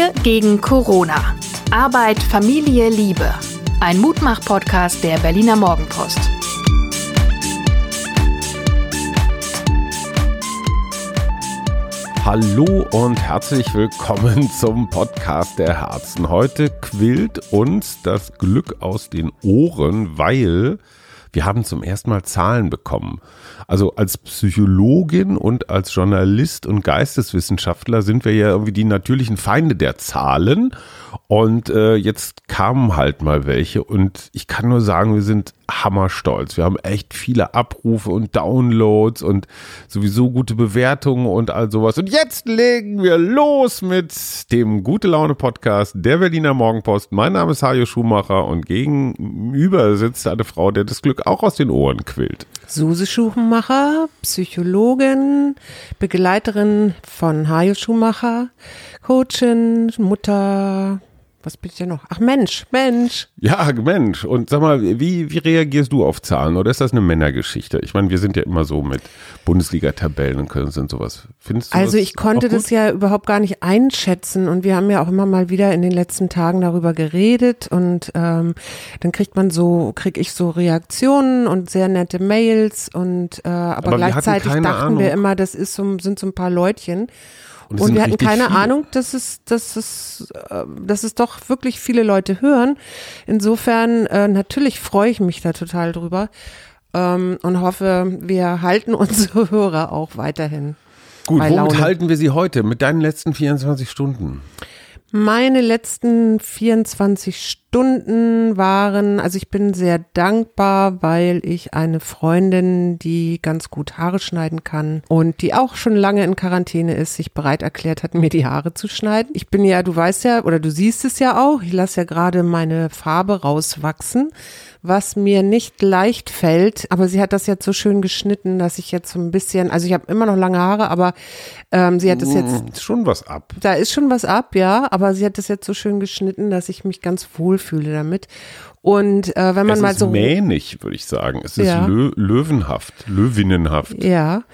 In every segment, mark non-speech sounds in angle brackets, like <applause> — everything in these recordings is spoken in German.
Wir gegen Corona. Arbeit, Familie, Liebe. Ein Mutmach-Podcast der Berliner Morgenpost. Hallo und herzlich willkommen zum Podcast der Herzen. Heute quillt uns das Glück aus den Ohren, weil wir haben zum ersten Mal Zahlen bekommen. Also als Psychologin und als Journalist und Geisteswissenschaftler sind wir ja irgendwie die natürlichen Feinde der Zahlen. Und äh, jetzt kamen halt mal welche und ich kann nur sagen, wir sind hammerstolz. Wir haben echt viele Abrufe und Downloads und sowieso gute Bewertungen und all sowas. Und jetzt legen wir los mit dem Gute Laune Podcast der Berliner Morgenpost. Mein Name ist Hajo Schumacher und gegenüber sitzt eine Frau, der das Glück auch aus den Ohren quillt. Suse Schumacher, Psychologin, Begleiterin von Hajo Schumacher, Coachin, Mutter, was bin ich denn noch? Ach Mensch, Mensch. Ja, Mensch. Und sag mal, wie, wie reagierst du auf Zahlen? Oder ist das eine Männergeschichte? Ich meine, wir sind ja immer so mit Bundesliga-Tabellen und können sind sowas. Findest du Also ich konnte das ja überhaupt gar nicht einschätzen und wir haben ja auch immer mal wieder in den letzten Tagen darüber geredet und ähm, dann kriegt man so, krieg ich so Reaktionen und sehr nette Mails und äh, aber, Aber wir gleichzeitig dachten wir Ahnung. immer, das ist so, sind so ein paar Leutchen. Und Und wir hatten keine viele. Ahnung, dass es, dass es, äh, dass es doch wirklich viele Leute hören. Insofern, äh, natürlich freue ich mich da total drüber ähm, und hoffe, wir halten <laughs> unsere Hörer auch weiterhin. Gut, womit Laune. halten wir sie heute? Mit deinen letzten 24 Stunden? Meine letzten 24 Stunden waren, also ich bin sehr dankbar, weil ich eine Freundin, die ganz gut Haare schneiden kann und die auch schon lange in Quarantäne ist, sich bereit erklärt hat, mir die Haare zu schneiden. Ich bin ja, du weißt ja, oder du siehst es ja auch, ich lasse ja gerade meine Farbe rauswachsen, was mir nicht leicht fällt, aber sie hat das jetzt so schön geschnitten, dass ich jetzt so ein bisschen, also ich habe immer noch lange Haare, aber ähm, sie hat es jetzt Hm, schon was ab. da ist schon was ab, ja, aber sie hat das jetzt so schön geschnitten, dass ich mich ganz wohl fühle damit. Und äh, wenn man es mal ist so mähnig, würde ich sagen. Es ist Ja. lö löwenhaft, löwinnenhaft. ja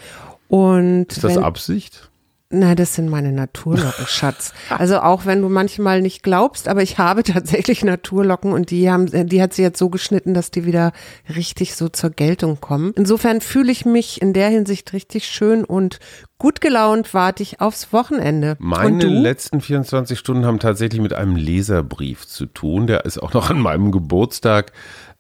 und Ist das wenn, Absicht? Na, das sind meine Naturlocken, Schatz. Also auch wenn du manchmal nicht glaubst, aber ich habe tatsächlich Naturlocken und die haben, die hat sie jetzt so geschnitten, dass die wieder richtig so zur Geltung kommen. Insofern fühle ich mich in der Hinsicht richtig schön und gut gelaunt warte ich aufs Wochenende. Meine letzten 24 Stunden haben tatsächlich mit einem Leserbrief zu tun. Der ist auch noch an meinem Geburtstag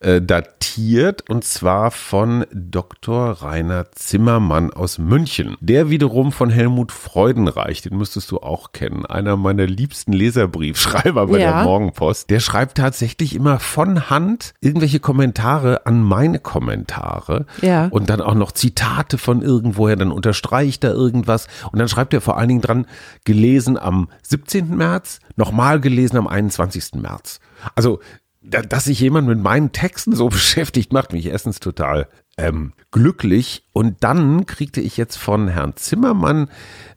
äh, datiert und zwar von Dr. Rainer Zimmermann aus München. Der wiederum von Helmut Freudenreich, den müsstest du auch kennen. Einer meiner liebsten Leserbriefschreiber bei Ja. der Morgenpost. Der schreibt tatsächlich immer von Hand irgendwelche Kommentare an meine Kommentare. Ja. Und dann auch noch Zitate von irgendwoher, dann unterstreicht er irgendwas und dann schreibt er vor allen Dingen dran, gelesen am 17. März, nochmal gelesen am 21. März. Also, dass sich jemand mit meinen Texten so <laughs> beschäftigt, macht mich erstens total ähm, glücklich. Und dann kriegte ich jetzt von Herrn Zimmermann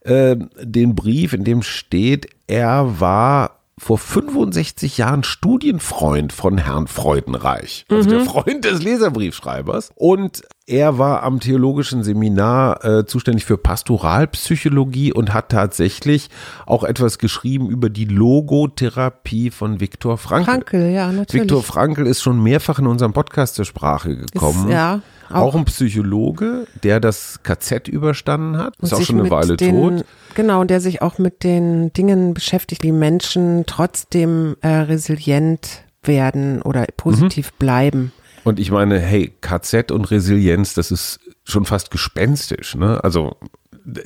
äh, den Brief, in dem steht, er war vor 65 Jahren Studienfreund von Herrn Freudenreich, also der Freund des Leserbriefschreibers. Und er war am theologischen Seminar äh, zuständig für Pastoralpsychologie und hat tatsächlich auch etwas geschrieben über die Logotherapie von Viktor Frankl. Frankl, ja, natürlich. Viktor Frankl ist schon mehrfach in unserem Podcast zur Sprache gekommen. ja, auch. auch. ein Psychologe, der das KZ überstanden hat. Ist auch schon eine Weile den, tot. Genau, und der sich auch mit den Dingen beschäftigt, wie Menschen trotzdem äh, resilient werden oder positiv Mhm. bleiben. Und ich meine, hey, KZ und Resilienz, das ist schon fast gespenstisch, ne? Also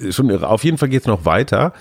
schon irre. Auf jeden Fall geht's noch weiter.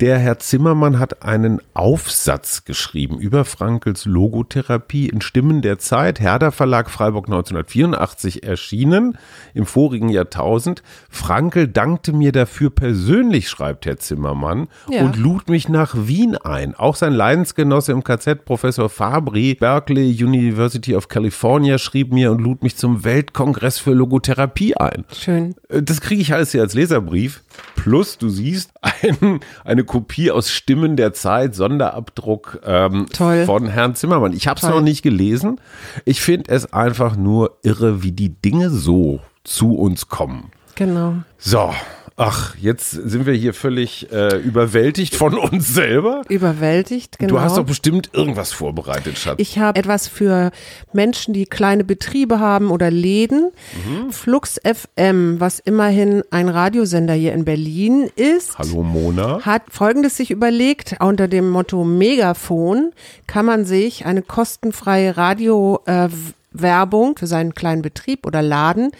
Der Herr Zimmermann hat einen Aufsatz geschrieben über Frankels Logotherapie in Stimmen der Zeit, Herder Verlag Freiburg 1984 erschienen, im vorigen Jahrtausend. Frankel dankte mir dafür persönlich, schreibt Herr Zimmermann, Ja. und lud mich nach Wien ein. Auch sein Leidensgenosse im KZ, Professor Fabri, Berkeley University of California, schrieb mir und lud mich zum Weltkongress für Logotherapie ein. Schön. Äh, Das kriege ich alles hier als Leserbrief. Plus, du siehst <laughs> ein, eine Kopie aus Stimmen der Zeit, Sonderabdruck ähm, von Herrn Zimmermann. Ich habe es noch nicht gelesen. Ich finde es einfach nur irre, wie die Dinge so zu uns kommen. Genau. So, Ach, jetzt sind wir hier völlig äh, überwältigt von uns selber. Überwältigt, genau. Du hast doch bestimmt irgendwas vorbereitet, Schatz. Ich habe etwas für Menschen, die kleine Betriebe haben oder Läden. Mhm. Flux FM, was immerhin ein Radiosender hier in Berlin ist. Hallo Mona. Hat folgendes sich überlegt, unter dem Motto Megafon kann man sich eine kostenfreie Radiowerbung für seinen kleinen Betrieb oder Laden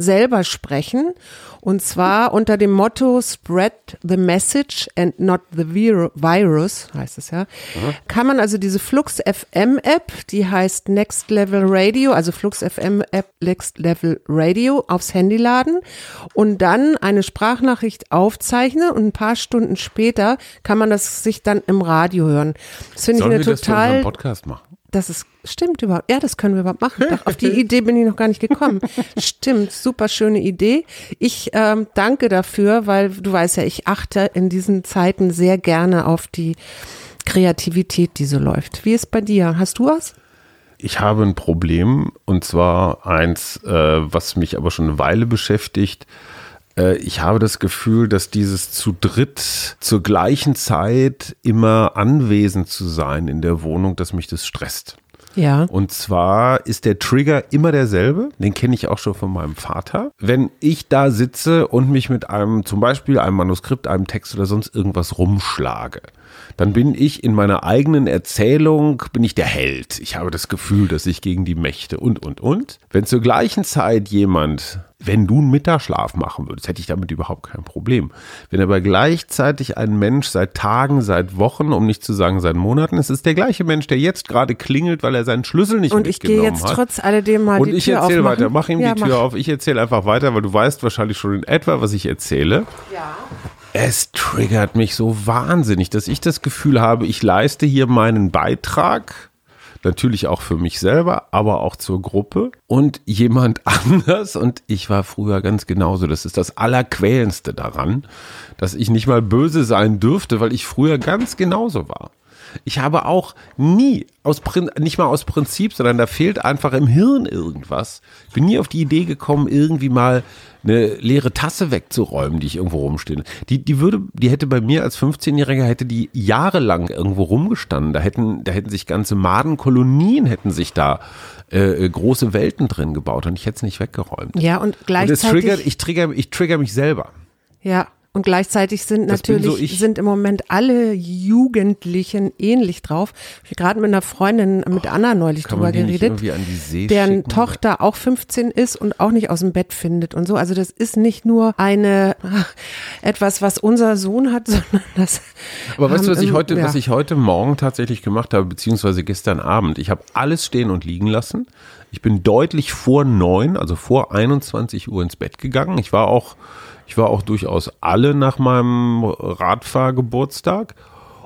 selber sprechen. Und zwar unter dem Motto Spread the Message and not the vir Virus, heißt es ja. Kann man also diese Flux FM App, die heißt Next Level Radio, also Flux FM App Next Level Radio aufs Handy laden und dann eine Sprachnachricht aufzeichnen und ein paar Stunden später kann man das sich dann im Radio hören. Das finde ich eine wir das für total Podcast machen? Das ist, stimmt überhaupt. Ja, das können wir überhaupt machen. Doch, auf die <laughs> Idee bin ich noch gar nicht gekommen. stimmt, super schöne Idee. Ich ähm, danke dafür, weil du weißt ja, ich achte in diesen Zeiten sehr gerne auf die Kreativität, die so läuft. Wie ist bei dir? Hast du was? Ich habe ein Problem und zwar eins, äh, was mich aber schon eine Weile beschäftigt. Äh, ich habe das Gefühl, dass dieses zu dritt zur gleichen Zeit immer anwesend zu sein in der Wohnung, dass mich das stresst. Ja. Und zwar ist der Trigger immer derselbe. Den kenne ich auch schon von meinem Vater. Wenn ich da sitze und mich mit einem, zum Beispiel einem Manuskript, einem Text oder sonst irgendwas rumschlage, dann bin ich in meiner eigenen Erzählung, bin ich der Held. Ich habe das Gefühl, dass ich gegen die Mächte und, und, und. Wenn zur gleichen Zeit jemand, wenn du einen Mittagsschlaf machen würdest, hätte ich damit überhaupt kein Problem. Wenn aber gleichzeitig ein Mensch seit Tagen, seit Wochen, um nicht zu sagen seit Monaten, es ist der gleiche Mensch, der jetzt gerade klingelt, weil er seinen Schlüssel nicht Und ich gehe mitgenommen jetzt hat. trotz alledem mal Und die ich Tür erzähle aufmachen. weiter. Mach ihm ja, die Tür mach. auf. Ich erzähle einfach weiter, weil du weißt wahrscheinlich schon in etwa, was ich erzähle. Ja. Es triggert mich so wahnsinnig, dass ich das Gefühl habe, ich leiste hier meinen Beitrag. Natürlich auch für mich selber, aber auch zur Gruppe und jemand <laughs> anders. Und ich war früher ganz genauso. Das ist das Allerquälendste daran, dass ich nicht mal böse sein dürfte, weil ich früher ganz genauso war. Ich habe auch nie, aus, Prin- nicht mal aus Prinzip, sondern da fehlt einfach im Hirn irgendwas. Ich bin nie auf die Idee gekommen, irgendwie mal eine leere Tasse wegzuräumen, die ich irgendwo rumstehe. Die, die würde, die hätte bei mir als 15-Jähriger hätte die jahrelang irgendwo rumgestanden. Da hätten, da hätten sich ganze Madenkolonien hätten sich da äh, große Welten drin gebaut und ich hätte es nicht weggeräumt. Ja, und Und gleichzeitig. triggert, ich trigger, ich trigger mich selber. Ja, und gleichzeitig sind Das natürlich, so sind im Moment alle Jugendlichen ähnlich drauf. Ich habe gerade mit einer Freundin, mit Anna neulich drüber geredet, deren schicken? Tochter auch 15 ist und auch nicht aus dem Bett findet und so. Also das ist nicht nur eine, <laughs> etwas, was unser Sohn hat, <laughs> sondern das. Aber weißt du, was ich heute, ja. was ich heute Morgen tatsächlich gemacht habe, beziehungsweise gestern Abend? Ich habe alles stehen und liegen lassen. Ich bin deutlich vor neun, also vor 21 Uhr ins Bett gegangen. Ich war auch, ich war auch durchaus alle nach meinem Radfahrgeburtstag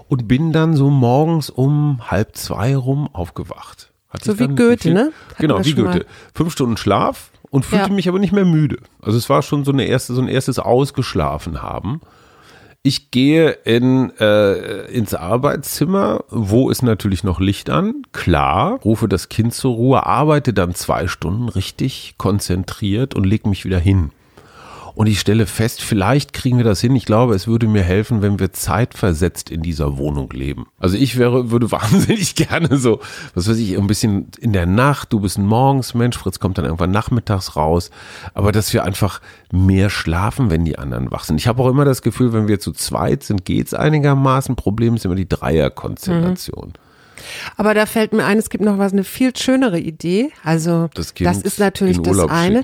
und bin dann so morgens um halb zwei rum aufgewacht. Hatte So wie Goethe, viel- ne? Hatten Genau, wie mal. Goethe. Fünf Stunden Schlaf und fühlte Ja. mich aber nicht mehr müde. Also es war schon so eine erste, so ein erstes Ausgeschlafen haben. Ich gehe in, äh, ins Arbeitszimmer, wo ist natürlich noch Licht an, klar, rufe das Kind zur Ruhe, arbeite dann zwei Stunden richtig konzentriert und leg mich wieder hin. Und ich stelle fest, vielleicht kriegen wir das hin. Ich glaube, es würde mir helfen, wenn wir zeitversetzt in dieser Wohnung leben. Also ich wäre, würde <laughs> wahnsinnig gerne so, was weiß ich, ein bisschen in der Nacht, du bist ein Morgensmensch, Fritz kommt dann irgendwann nachmittags raus. Aber dass wir einfach mehr schlafen, wenn die anderen wach sind. Ich habe auch immer das Gefühl, wenn wir zu zweit sind, geht's einigermaßen. Problem ist immer die Dreierkonstellation. Aber da fällt mir ein, es gibt noch was, eine viel schönere Idee. Also Das Kind ist natürlich das eine.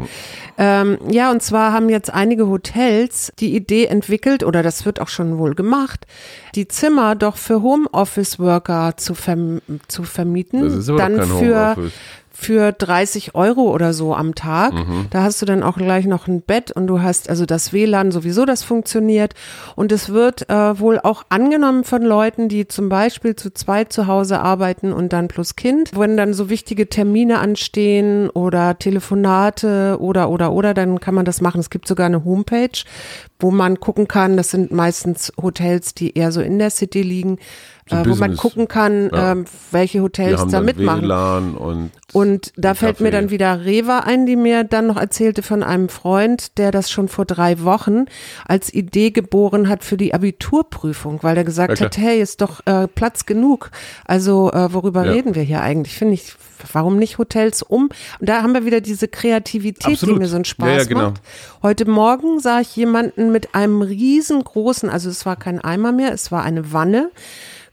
Ähm, ja, und zwar haben jetzt einige Hotels die Idee entwickelt, oder das wird auch schon wohl gemacht, die Zimmer doch für Homeoffice-Worker zu, verm zu vermieten. Das ist aber dann kein für Homeoffice. Für 30 Euro oder so am Tag. Mhm. Da hast du dann auch gleich noch ein Bett und du hast also das WLAN sowieso, das funktioniert. Und es wird äh, wohl auch angenommen von Leuten, die zum Beispiel zu zweit zu Hause arbeiten und dann plus Kind. Wenn dann so wichtige Termine anstehen oder Telefonate oder, oder, oder, dann kann man das machen. Es gibt sogar eine Homepage, wo man gucken kann. Das sind meistens Hotels, die eher so in der City liegen So äh, wo man gucken kann, Ja. ähm, welche Hotels da mitmachen. WLAN und Und da fällt mir Café. dann wieder Reva ein, die mir dann noch erzählte von einem Freund, der das schon vor drei Wochen als Idee geboren hat für die Abiturprüfung, weil er gesagt Ja, hat, hey, ist doch äh, Platz genug. Also äh, worüber Ja. reden wir hier eigentlich? Finde ich, warum nicht Hotels um? Und da haben wir wieder diese Kreativität, Absolut. die mir so einen Spaß Ja, ja, genau. macht. Heute Morgen sah ich jemanden mit einem riesengroßen, also es war kein Eimer mehr, es war eine Wanne,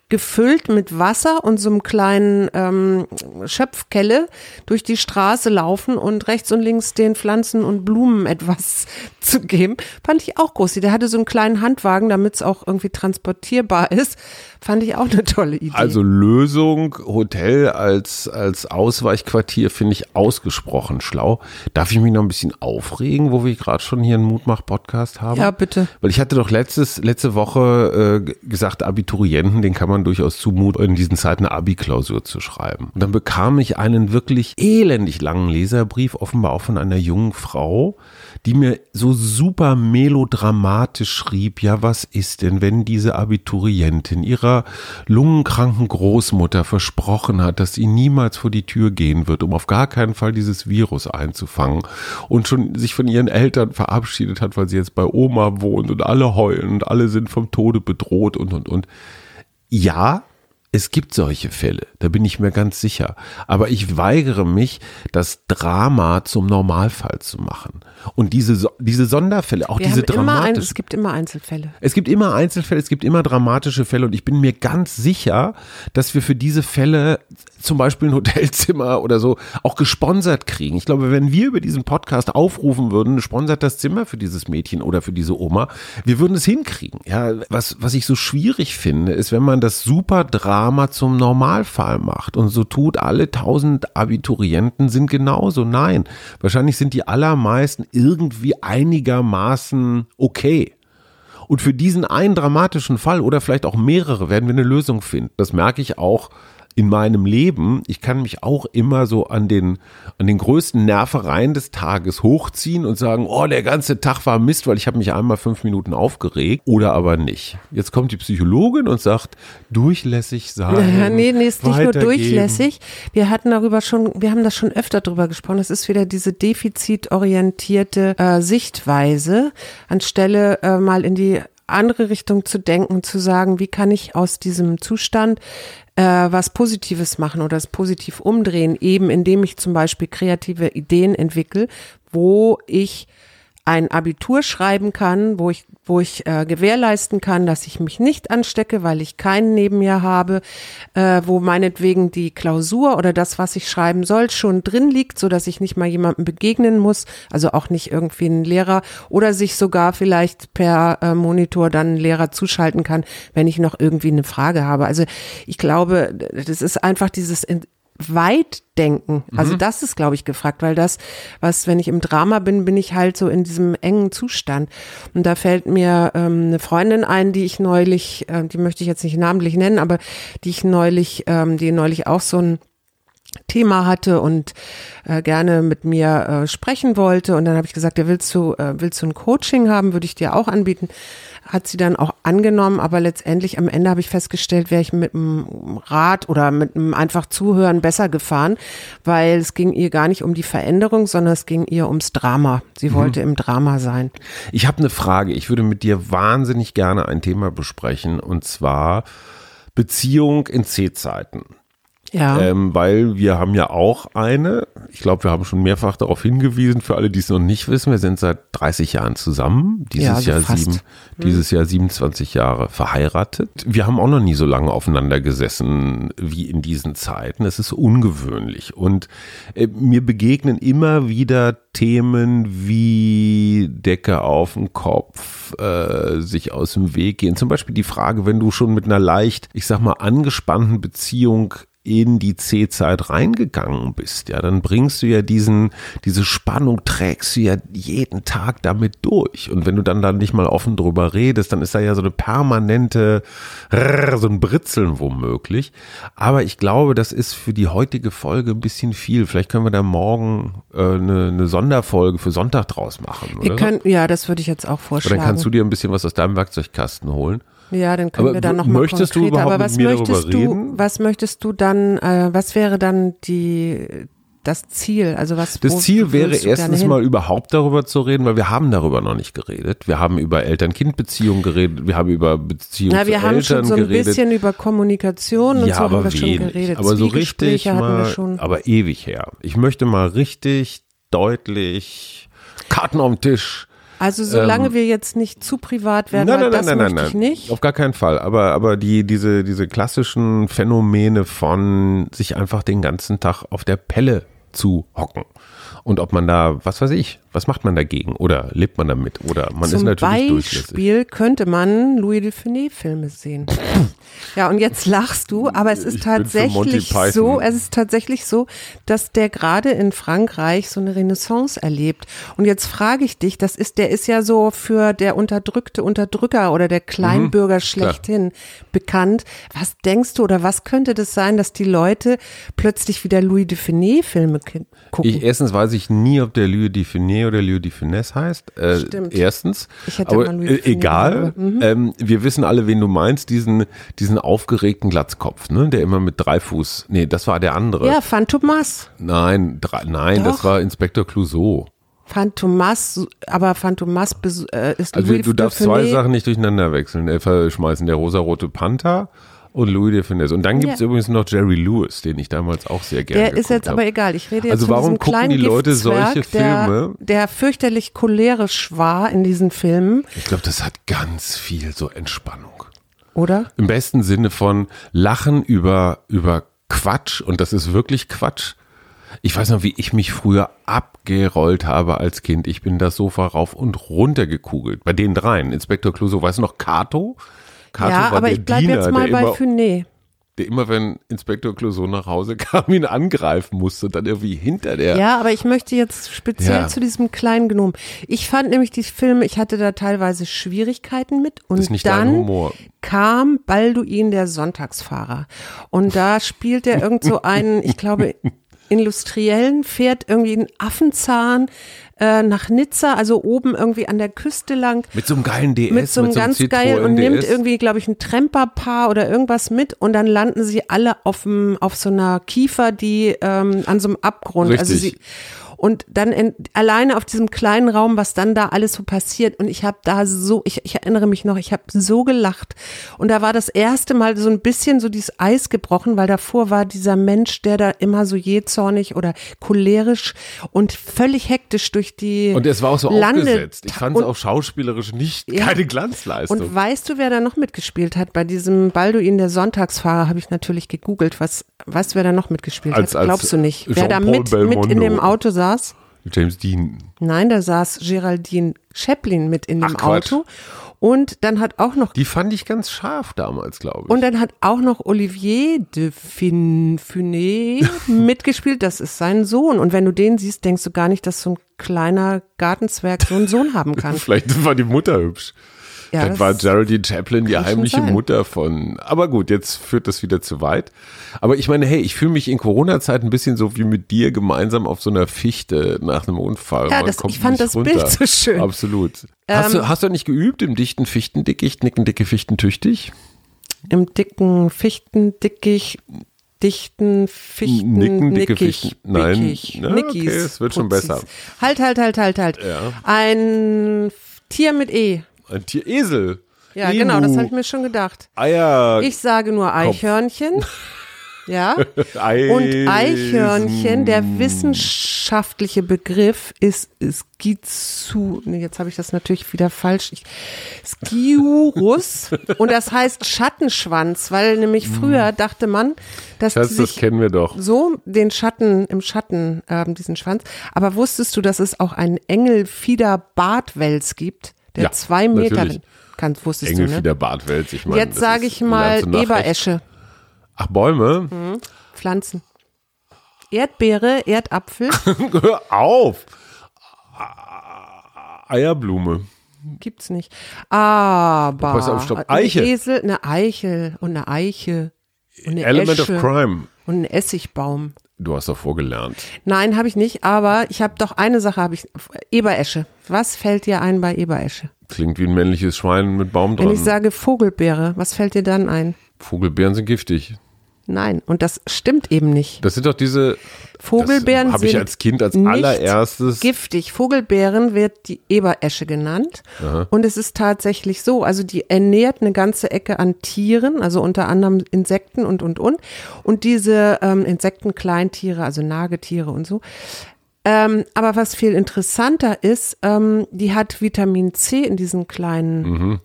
gefüllt mit Wasser und so einem kleinen ähm, Schöpfkelle durch die Straße laufen und rechts und links den Pflanzen und Blumen etwas <laughs> zu geben. Fand ich auch groß. Der hatte so einen kleinen Handwagen, damit es auch irgendwie transportierbar ist. Fand ich auch eine tolle Idee. Also Lösung, Hotel als, als Ausweichquartier finde ich ausgesprochen schlau. Darf ich mich noch ein bisschen aufregen, wo wir gerade schon hier einen Mutmach-Podcast haben? ja, bitte. Weil ich hatte doch letztes, letzte Woche äh, gesagt, Abiturienten, den kann man durchaus zumuten, in diesen Zeiten eine Abi-Klausur zu schreiben. Und dann bekam ich einen wirklich elendig langen Leserbrief, offenbar auch von einer jungen Frau, die mir so super melodramatisch schrieb, ja, was ist denn, wenn diese Abiturientin ihrer lungenkranken Großmutter versprochen hat, dass sie niemals vor die Tür gehen wird, um auf gar keinen Fall dieses Virus einzufangen und schon sich von ihren Eltern verabschiedet hat, weil sie jetzt bei Oma wohnt und alle heulen und alle sind vom Tode bedroht und, und, und. Ja, es gibt solche Fälle, da bin ich mir ganz sicher. Aber ich weigere mich, das Drama zum Normalfall zu machen. Und diese, diese Sonderfälle, auch Wir diese dramatischen. es gibt immer Einzelfälle. Es gibt immer Einzelfälle, es gibt immer dramatische Fälle und ich bin mir ganz sicher, dass wir für diese Fälle zum Beispiel ein Hotelzimmer <laughs> oder so auch gesponsert kriegen. Ich glaube, wenn wir über diesen Podcast aufrufen würden, sponsert das Zimmer für dieses Mädchen oder für diese Oma, wir würden es hinkriegen. Ja, was, was ich so schwierig finde, ist, wenn man das super Drama zum Normalfall macht und so tut, alle tausend Abiturienten sind genauso. Nein, wahrscheinlich sind die allermeisten irgendwie einigermaßen okay. Und für diesen einen dramatischen Fall oder vielleicht auch mehrere werden wir eine Lösung finden. Das merke ich auch in meinem Leben. Ich kann mich auch immer so an den, an den größten Nervereien des Tages hochziehen und sagen, oh, der ganze Tag war Mist, weil ich habe mich einmal fünf Minuten aufgeregt oder aber nicht. Jetzt kommt die Psychologin und sagt, durchlässig sein. <laughs> Ja, nee, nee, ist nicht nur durchlässig. Wir hatten darüber schon, wir haben das schon öfter drüber gesprochen. Es ist wieder diese defizitorientierte äh, Sichtweise, anstelle äh, mal in die andere Richtung zu denken, zu sagen, wie kann ich aus diesem Zustand äh, was Positives machen oder es positiv umdrehen, eben indem ich zum Beispiel kreative Ideen entwickle, wo ich ein Abitur schreiben kann, wo ich, wo ich äh, gewährleisten kann, dass ich mich nicht anstecke, weil ich keinen neben mir habe, äh, wo meinetwegen die Klausur oder das, was ich schreiben soll, schon drin liegt, so dass ich nicht mal jemandem begegnen muss, also auch nicht irgendwie einen Lehrer oder sich sogar vielleicht per äh, Monitor dann einen Lehrer zuschalten kann, wenn ich noch irgendwie eine Frage habe. Also ich glaube, das ist einfach dieses in- Weitdenken. Also Mhm. das ist, glaube ich, gefragt, weil das, was, wenn ich im Drama bin, bin ich halt so in diesem engen Zustand. Und da fällt mir ähm, eine Freundin ein, die ich neulich, äh, die möchte ich jetzt nicht namentlich nennen, aber die ich neulich, ähm, die neulich auch so ein Thema hatte und äh, gerne mit mir äh, sprechen wollte. Und dann habe ich gesagt, ja, willst du, äh, willst du ein Coaching haben, würde ich dir auch anbieten. Hat sie dann auch angenommen, aber letztendlich am Ende habe ich festgestellt, wäre ich mit einem Rat oder mit einem einfach Zuhören besser gefahren, weil es ging ihr gar nicht um die Veränderung, sondern es ging ihr ums Drama. Sie wollte im Drama sein. Ich habe eine Frage. Ich würde mit dir wahnsinnig gerne ein Thema besprechen und zwar Beziehung in C-Zeiten. Ja. Ähm, weil wir haben ja auch eine, ich glaube, wir haben schon mehrfach darauf hingewiesen, für alle, die es noch nicht wissen, wir sind seit 30 Jahren zusammen, dieses, Ja, so Jahr, fast. sieben, dieses Jahr 27 Jahre verheiratet. Wir haben auch noch nie so lange aufeinander gesessen wie in diesen Zeiten. Es ist ungewöhnlich und äh, mir begegnen immer wieder Themen wie Decke auf den Kopf, äh, sich aus dem Weg gehen. Zum Beispiel die Frage, wenn du schon mit einer leicht, ich sag mal, angespannten Beziehung in die C-Zeit reingegangen bist, ja, dann bringst du ja diesen, diese Spannung trägst du ja jeden Tag damit durch. Und wenn du dann dann nicht mal offen drüber redest, dann ist da ja so eine permanente, so ein Britzeln womöglich. Aber ich glaube, das ist für die heutige Folge ein bisschen viel. Vielleicht können wir da morgen äh, eine, eine Sonderfolge für Sonntag draus machen. Wir Oder? können, ja, das würde ich jetzt auch Oder vorschlagen. dann kannst du dir ein bisschen was aus deinem Werkzeugkasten holen. Ja, dann können Aber wir da w- noch mal möchtest du konkreter. überhaupt Aber was möchtest du, reden? was möchtest du dann, äh, was wäre dann die, das Ziel? Also was, Das Ziel wäre du erstens mal überhaupt darüber zu reden, weil wir haben darüber noch nicht geredet. Wir haben über Eltern-Kind-Beziehungen geredet, wir haben über Beziehungen Na, wir zu haben Eltern schon so ein geredet. bisschen über Kommunikation und ja, so haben aber wir schon wenig. geredet. Aber so richtig wir mal, schon. aber ewig her. Ich möchte mal richtig deutlich Karten auf den Tisch. Also solange ähm, wir jetzt nicht zu privat werden, Nein, nein, das nein, nein, möchte nein, ich nein. nicht. Auf gar keinen Fall. Aber, aber die, diese, diese klassischen Phänomene von sich einfach den ganzen Tag auf der Pelle zu hocken. Und ob man da, was weiß ich, was macht man dagegen? Oder lebt man damit? Oder man ist Zum natürlich durchlässig. Beispiel könnte man Louis de Funès Filme sehen. ja, und jetzt lachst du, aber es ist Ich tatsächlich so, es ist tatsächlich so, dass der gerade in Frankreich so eine Renaissance erlebt. Und jetzt frage ich dich, das ist, der ist ja so für der unterdrückte Unterdrücker oder der Mhm. Kleinbürger schlechthin bekannt. Was denkst du oder was könnte das sein, dass die Leute plötzlich wieder Louis de Funès Filme ki- gucken? Ich, erstens weiß ich nie, ob der Louis de Funès oder Louis de Funès heißt. Äh, Stimmt. Erstens. Ich hätte Aber mal Louis äh, egal. gesagt, Ähm, wir wissen alle, wen du meinst. Diesen, diesen aufgeregten Glatzkopf, ne? Der immer mit drei Fuß. Nee, das war der andere. ja, Phantomas. Nein, drei, nein, das Doch. war Inspektor Clouseau. Phantomas, aber Phantomas bes- äh, ist Also Louis du darfst zwei. Sachen nicht durcheinander wechseln, äh, verschmeißen. Der rosarote Panther und Louis de Funès. Und dann gibt es Ja. übrigens noch Jerry Lewis, den ich damals auch sehr gerne Der ist jetzt hab. aber egal. Ich rede jetzt Also warum gucken die Leute solche Filme? Der, der fürchterlich cholerisch war in diesen Filmen, Ich glaube, das hat ganz viel so Entspannung. oder? Im besten Sinne von Lachen über, über Quatsch und das ist wirklich Quatsch. Ich weiß noch, wie ich mich früher abgerollt habe als Kind. Ich bin das Sofa rauf und runter gekugelt. Bei den dreien. Inspektor Clouseau, weißt du noch, Kato? Kato ja, aber ich bleibe jetzt mal bei immer, Funé. der immer, wenn Inspektor Clouseau nach Hause <laughs> kam, ihn angreifen musste und dann irgendwie hinter der. Ja, aber ich möchte jetzt speziell Ja. zu diesem kleinen Gnom. Ich fand nämlich die Filme, ich hatte da teilweise Schwierigkeiten mit und dann kam Balduin der Sonntagsfahrer und da spielt er irgend so einen, ich glaube, <laughs> Industriellen fährt irgendwie einen Affenzahn äh, nach Nizza, also oben irgendwie an der Küste lang Mit so einem geilen DS. mit so einem ganz Citroën geil und nimmt irgendwie, glaube ich, ein Tremperpaar oder irgendwas mit und dann landen sie alle auf, dem, auf so einer Kiefer, die ähm, an so einem Abgrund. Also Richtig. sie und dann in, alleine auf diesem kleinen Raum, was dann da alles so passiert. Und ich habe da so, ich, ich erinnere mich noch, ich habe so gelacht. Und da war das erste Mal so ein bisschen so dieses Eis gebrochen, weil davor war dieser Mensch, der da immer so jähzornig oder cholerisch und völlig hektisch durch die Und es war auch so Lande- aufgesetzt. Ich fand es auch schauspielerisch nicht Ja. keine Glanzleistung. und weißt du, wer da noch mitgespielt hat? Bei diesem Balduin der Sonntagsfahrer habe ich natürlich gegoogelt. Was, weißt du, wer da noch mitgespielt Als- hat? Glaubst du nicht? Wer da mit, mit in dem Auto saß? James Dean. Nein, da saß Geraldine Chaplin mit in dem Ach. Auto. Und dann hat auch noch Die fand ich ganz scharf damals, glaube ich. und dann hat auch noch Olivier de Fin Funès <laughs> mitgespielt. Das ist sein Sohn. Und wenn du den siehst, denkst du gar nicht, dass so ein kleiner Gartenzwerg so einen Sohn haben kann. <laughs> Vielleicht war die Mutter hübsch. Ja, Vielleicht das war Geraldine Chaplin die schon heimliche. Mutter von. Aber gut, jetzt führt das wieder zu weit. Aber ich meine, hey, ich fühle mich in Corona-Zeit ein bisschen so wie mit dir gemeinsam auf so einer Fichte nach einem Unfall. Ja, das- ich fand das runter. Bild so schön. Absolut. hast, Ähm, du, hast du nicht geübt im dichten Fichtendickicht, nicken dicke Fichtentüchtig? Im dicken Fichtendickicht, dichten Fichten, Nicken, dicke Nickig, Fichten. Nein. Nickig, Na, Nickis, okay, es wird schon Putzis. besser. Halt, halt, halt, halt, halt. Ja. Ein Tier mit E. Ein Tier Esel. Ja, Emu. genau, das habe ich mir schon gedacht. Eier. Ich sage nur Eichhörnchen. <laughs> Ja. Eisen. Und Eichhörnchen, der wissenschaftliche Begriff ist Schizu, nee, jetzt habe ich das natürlich wieder falsch. Ich- Sciurus <laughs> und das heißt Schattenschwanz, weil nämlich früher dachte man, dass Schatz, die das sich kennen wir doch. so den Schatten im Schatten ähm, diesen Schwanz. Aber wusstest du, dass es auch einen Engelfieder-Bartwels gibt, der Ja, zwei Meter kann? Wusstest Engel du, ne? wieder Bartwels. Ich meine, Jetzt sage ich mal. Eberesche. Ach, Bäume? Pflanzen. Erdbeere, Erdapfel, Hör <laughs> auf! Eierblume. gibt's nicht. Aber Pass auf, stopp. ein Eiche. Esel, eine Eichel und eine Eiche und eine Element Esche of Crime. und ein Essigbaum. Du hast doch vorgelernt. Nein, habe ich nicht, aber ich habe doch eine Sache, habe ich Eberesche. Was fällt dir ein bei Eberesche? Klingt wie ein männliches Schwein mit Baum Wenn dran. ich sage Vogelbeere, was fällt dir dann ein? Vogelbeeren sind giftig. Nein, und das stimmt eben nicht. Das sind doch diese. Vogelbeeren Habe ich als Kind als allererstes. giftig. Vogelbeeren wird die Eberesche genannt. Und es ist tatsächlich so, also die ernährt eine ganze Ecke an Tieren, also unter anderem Insekten und, und, und. Und diese ähm, Insekten, Kleintiere, also Nagetiere und so. Ähm, aber was viel interessanter ist, ähm, die hat Vitamin C in diesen kleinen Mhm.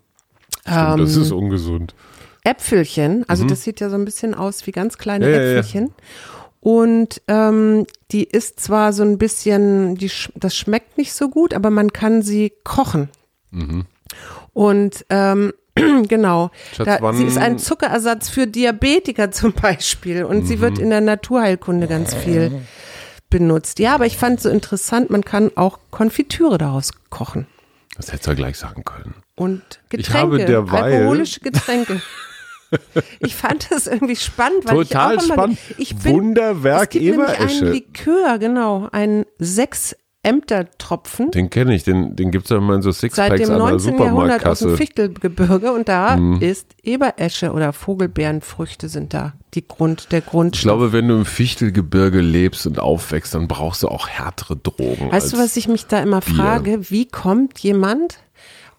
Stimmt, das ist ungesund. Äpfelchen. Also das sieht ja so ein bisschen aus wie ganz kleine Mhm. Ja, ja, ja. Äpfelchen. Und ähm, die ist zwar so ein bisschen, die, das schmeckt nicht so gut, aber man kann sie kochen. Mhm. Und ähm, <clears throat> genau, Schatz, da, sie ist ein Zuckerersatz für Diabetiker <laughs> zum Beispiel und sie Mhm. wird in der Naturheilkunde ganz viel benutzt. Ja, aber ich fand so interessant, man kann auch Konfitüre daraus kochen. Das hättest du ja gleich sagen können. Und Ich Getränke, habe derweil- alkoholische Getränke. <laughs> Ich fand das irgendwie spannend, weil Total ich auch immer, spannend. Ich bin, Wunderwerk es gibt nämlich Eberesche. einen Likör, genau, einen sechs Ämtertropfen Den kenne ich, den, den gibt es ja immer in so seit Sixpacks dem an der 19. Jahrhundert aus dem. Fichtelgebirge und da Mhm. ist Eberesche oder Vogelbeerenfrüchte sind da die Grund, der Grundstoff. Ich glaube, wenn du im Fichtelgebirge lebst und aufwächst, dann brauchst du auch härtere Drogen. Weißt du, was ich mich da immer Bier. frage? Wie kommt jemand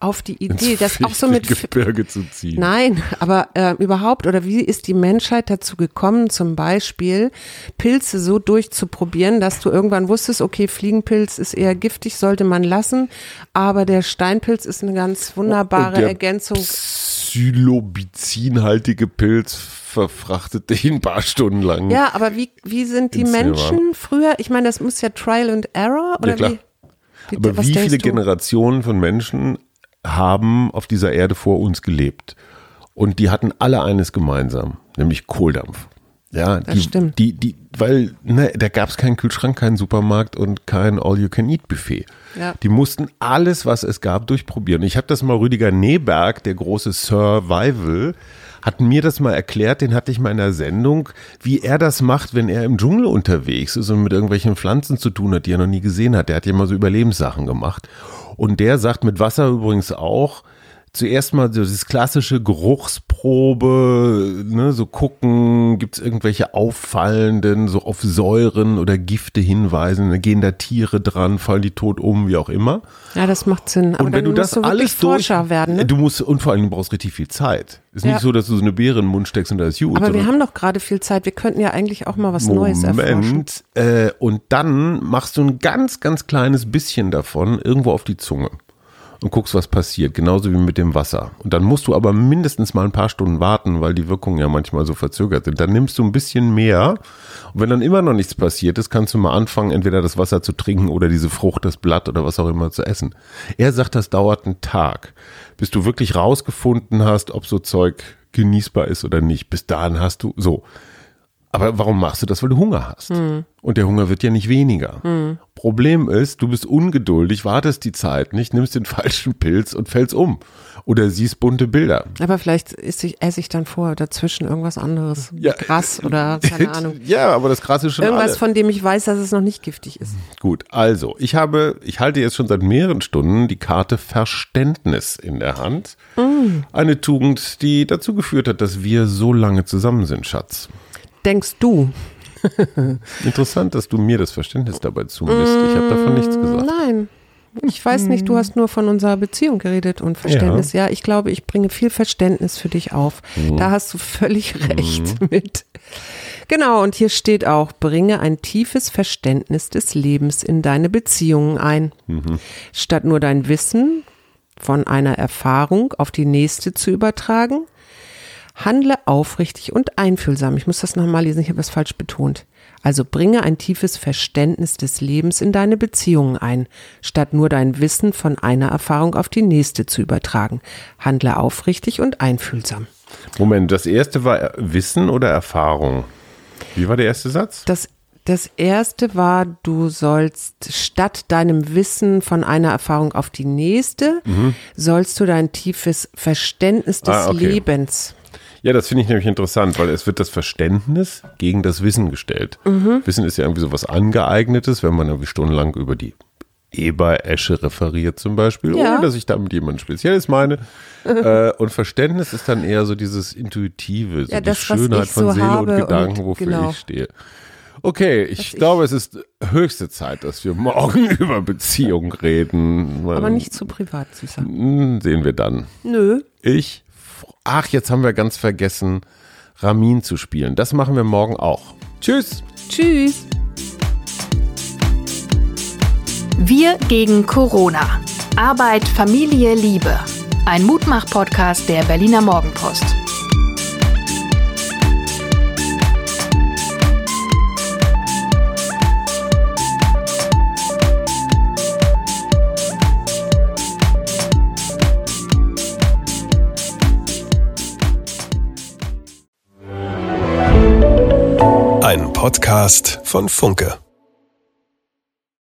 auf die Idee, das auch so mit Fichtelgebirge zu ziehen? Nein, aber äh, überhaupt, oder wie ist die Menschheit dazu gekommen, zum Beispiel Pilze so durchzuprobieren, dass du irgendwann wusstest, okay, Fliegenpilz ist eher giftig, sollte man lassen, aber der Steinpilz ist eine ganz wunderbare Und der Ergänzung. Psilobizinhaltige Pilz verfrachtet dich ein paar Stunden lang. Ja, aber wie, wie sind die Menschen früher? Ich meine, das muss ja Trial and Error, oder klar. wie? wie? Aber wie viele du? Generationen von Menschen haben auf dieser Erde vor uns gelebt? Und die hatten alle eines gemeinsam, nämlich Kohldampf. Ja, Das die, stimmt. Die, die, weil ne, da gab es keinen Kühlschrank, keinen Supermarkt und kein All-You-Can-Eat-Buffet. Ja. Die mussten alles, was es gab, durchprobieren. Ich habe das mal Rüdiger Neberg, der große Survival, hat mir das mal erklärt, den hatte ich mal in der Sendung, wie er das macht, wenn er im Dschungel unterwegs ist und mit irgendwelchen Pflanzen zu tun hat, die er noch nie gesehen hat. Der hat ja mal so Überlebenssachen gemacht. Und der sagt mit Wasser übrigens auch, zuerst mal so das klassische Geruchsprobe, ne, so gucken, gibt es irgendwelche auffallenden, so auf Säuren oder Gifte hinweisen, da gehen da Tiere dran, fallen die tot um, wie auch immer. Ja, das macht Sinn. Aber Und wenn dann du das musst du wirklich alles durch, Forscher werden, ne? du musst, und vor allem du brauchst richtig viel Zeit. Ist Ja. nicht so, dass du so eine Beere in den Mund steckst und da ist gut. Aber wir haben doch gerade viel Zeit. Wir könnten ja eigentlich auch mal was Neues erforschen. Moment. Äh, und dann machst du ein ganz, ganz kleines bisschen davon irgendwo auf die Zunge und guckst, was passiert. Genauso wie mit dem Wasser. Und dann musst du aber mindestens mal ein paar Stunden warten, weil die Wirkungen ja manchmal so verzögert sind. Dann nimmst du ein bisschen mehr. Und wenn dann immer noch nichts passiert ist, kannst du mal anfangen, entweder das Wasser zu trinken oder diese Frucht, das Blatt oder was auch immer zu essen. Er sagt, das dauert einen Tag, bis du wirklich rausgefunden hast, ob so Zeug genießbar ist oder nicht. Bis dahin hast du so. Aber warum machst du das? Weil du Hunger hast. Und der Hunger wird ja nicht weniger. Problem ist, du bist ungeduldig, wartest die Zeit nicht, nimmst den <laughs> falschen Pilz und fällst um. Oder siehst bunte Bilder. Aber vielleicht esse ich, esse ich dann vorher dazwischen irgendwas anderes. Ja. Gras oder keine <laughs> Ahnung. Ja, aber das krasse ist schon Irgendwas, alle. von dem ich weiß, dass es noch nicht giftig ist. Gut, also, ich habe, ich halte jetzt schon seit mehreren Stunden die Karte Verständnis in der Hand. Eine Tugend, die dazu geführt hat, dass wir so lange zusammen sind, Schatz. Denkst du? <laughs> Interessant, dass du mir das Verständnis dabei zumisst. Ich habe davon nichts gesagt. Nein. Ich weiß nicht, du hast nur von unserer Beziehung geredet und Verständnis. Ja, ich glaube, ich bringe viel Verständnis für dich auf. Da hast du völlig recht <laughs> mit. Genau, und hier steht auch, bringe ein tiefes Verständnis des Lebens in deine Beziehungen ein. Statt nur dein Wissen von einer Erfahrung auf die nächste zu übertragen, handle aufrichtig und einfühlsam. Ich muss das nochmal lesen, ich habe das falsch betont. Also bringe ein tiefes Verständnis des Lebens in deine Beziehungen ein, statt nur dein Wissen von einer Erfahrung auf die nächste zu übertragen. Handle aufrichtig und einfühlsam. Moment, das erste war Wissen oder Erfahrung? Wie war der erste Satz? Das, das erste war, du sollst statt deinem Wissen von einer Erfahrung auf die nächste, sollst du dein tiefes Verständnis des Mhm. Ah, okay. Lebens. Ja, das finde ich nämlich interessant, weil es wird das Verständnis gegen das Wissen gestellt. Mhm. Wissen ist ja irgendwie so was Angeeignetes, wenn man irgendwie stundenlang über die Eber-Esche referiert zum Beispiel, Ja. ohne dass ich damit jemand Spezielles meine. <laughs> äh, und Verständnis ist dann eher so dieses Intuitive, so Ja, die das, was Schönheit ich von so Seele und und Gedanken, wofür genau. ich stehe. Okay, ich glaube, es ist höchste Zeit, dass wir morgen <laughs> über Beziehung reden. Aber nicht zu privat, Süßer. Hm, Sehen wir dann. Nö. Ich, ach, jetzt haben wir ganz vergessen, Ramin zu spielen. Das machen wir morgen auch. Tschüss. Tschüss. Wir gegen Corona. Arbeit, Familie, Liebe. Ein Mutmach-Podcast der Berliner Morgenpost. Podcast von Funke.